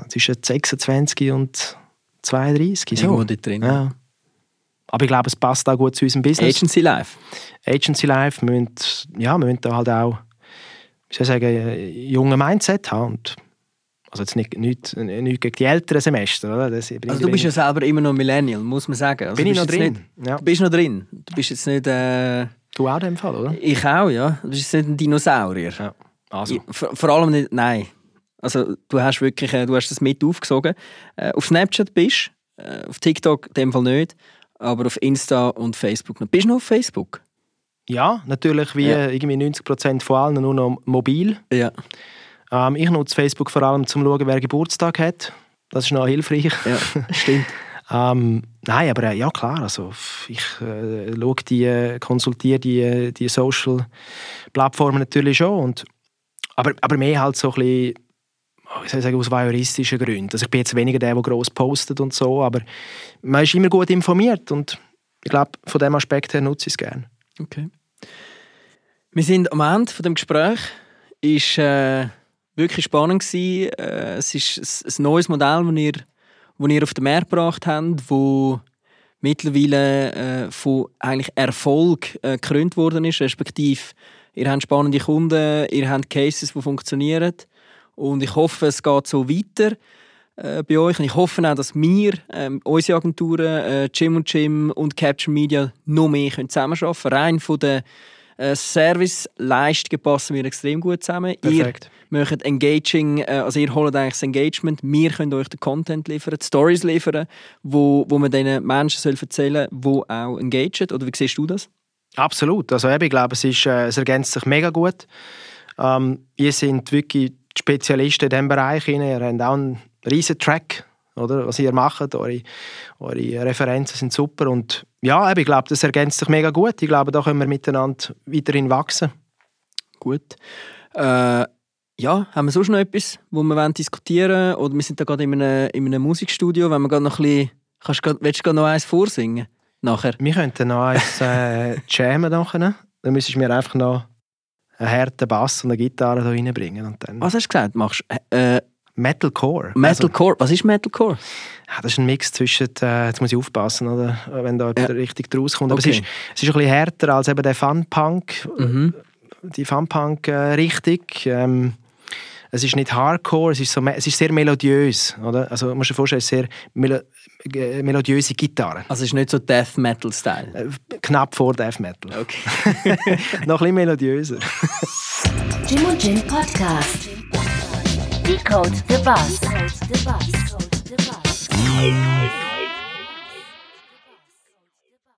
zwischen 26 und 32, so. Irgendwo dort drin. Ja. Aber ich glaube, es passt auch gut zu unserem Business. Agency Life. Agency Life, wir müssen, ja, wir müssen da halt auch, wie soll ich sagen, ein junge Mindset haben. Und also jetzt nicht, nicht, nicht gegen die älteren Semester. Oder? Das Also du bist ja selber immer noch Millennial, muss man sagen. Also Bin ich noch drin? Nicht, Ja. Du bist noch drin. Du bist jetzt nicht... Äh, Du auch in dem Fall, oder? ich auch, ja. Du bist jetzt nicht ein Dinosaurier. Ja. Also, vor, vor allem nicht... Nein. Also du hast wirklich... äh, Du hast das mit aufgesogen. Äh, auf Snapchat bist äh, auf TikTok in dem Fall nicht, aber auf Insta und Facebook. Bist du noch auf Facebook? ja, natürlich wie Ja. irgendwie 90% von allen nur noch mobil. Ja. Ähm, ich nutze Facebook vor allem, um zu schauen, wer Geburtstag hat. Das ist noch hilfreich. Ja, stimmt. Ähm, nein, aber äh, ja klar, also ich äh, schaue die, äh, konsultiere die, äh, die Social-Plattformen natürlich schon. Und, aber, aber mehr halt so ein bisschen, wie soll ich sagen, aus voyeuristischen Gründen. Also ich bin jetzt weniger der, der gross postet und so, aber man ist immer gut informiert und ich glaube, von dem Aspekt her nutze ich es gerne. Okay. Wir sind am Ende von dem Gespräch. Ist äh, wirklich spannend gewesen. Äh, es ist ein, neues Modell, das ihr, ihr auf den Markt gebracht habt, wo mittlerweile äh, von eigentlich Erfolg äh, gekrönt worden ist, respektive ihr habt spannende Kunden, ihr habt Cases, die funktionieren und ich hoffe, es geht so weiter äh, bei euch und ich hoffe auch, dass wir, ähm, unsere Agenturen, äh, Jim und Jim und Capture Media noch mehr können zusammenarbeiten können. Rein von den äh, Serviceleistungen passen wir extrem gut zusammen. Perfekt. Ihr macht engaging, äh, also ihr holt eigentlich das Engagement, wir können euch den Content liefern, die Stories liefern, wo, wo man diesen Menschen soll erzählen soll, die auch engagen. Oder wie siehst du das? Absolut. Also ich glaube, es, ist, äh, es ergänzt sich mega gut. Ähm, ihr seid wirklich die Spezialisten in diesem Bereich. Ihr habt auch einen riesen Track, oder, was ihr macht. Eure, eure Referenzen sind super. Und ja, ich glaube, das ergänzt sich mega gut. Ich glaube, da können wir miteinander weiterhin wachsen. Gut. Äh, ja, haben wir sonst noch etwas, wo wir wollen diskutieren Oder wir sind da gerade in einem, in einem Musikstudio, wenn wir gerade noch ein bisschen... Kannst, grad- willst du gerade noch eins vorsingen? Nachher? Wir könnten noch eins äh, jammen. Nachher. Dann müsstest du mir einfach noch einen harten Bass und eine Gitarre da reinbringen. Und dann Was hast du gesagt? Machst äh, Metalcore. Also, Metalcore. Was ist Metalcore? Ja, das ist ein Mix zwischen, äh, jetzt muss ich aufpassen, oder, wenn da Ja. richtig draus kommt. Aber Okay. es, ist, es ist ein bisschen härter als eben der Fun-Punk, Mhm. die Fun-Punk-Richtung. Ähm, es ist nicht Hardcore, es ist, so, es ist sehr melodiös. Oder? Also, du musst dir vorstellen, es ist sehr melo melodiöse Gitarre. Also es ist nicht so Death Metal Style. Äh, Knapp vor Death Metal. Okay. Noch ein bisschen melodiöser. Jim und Jim Podcast. Decode the Bus. Decode the Bus.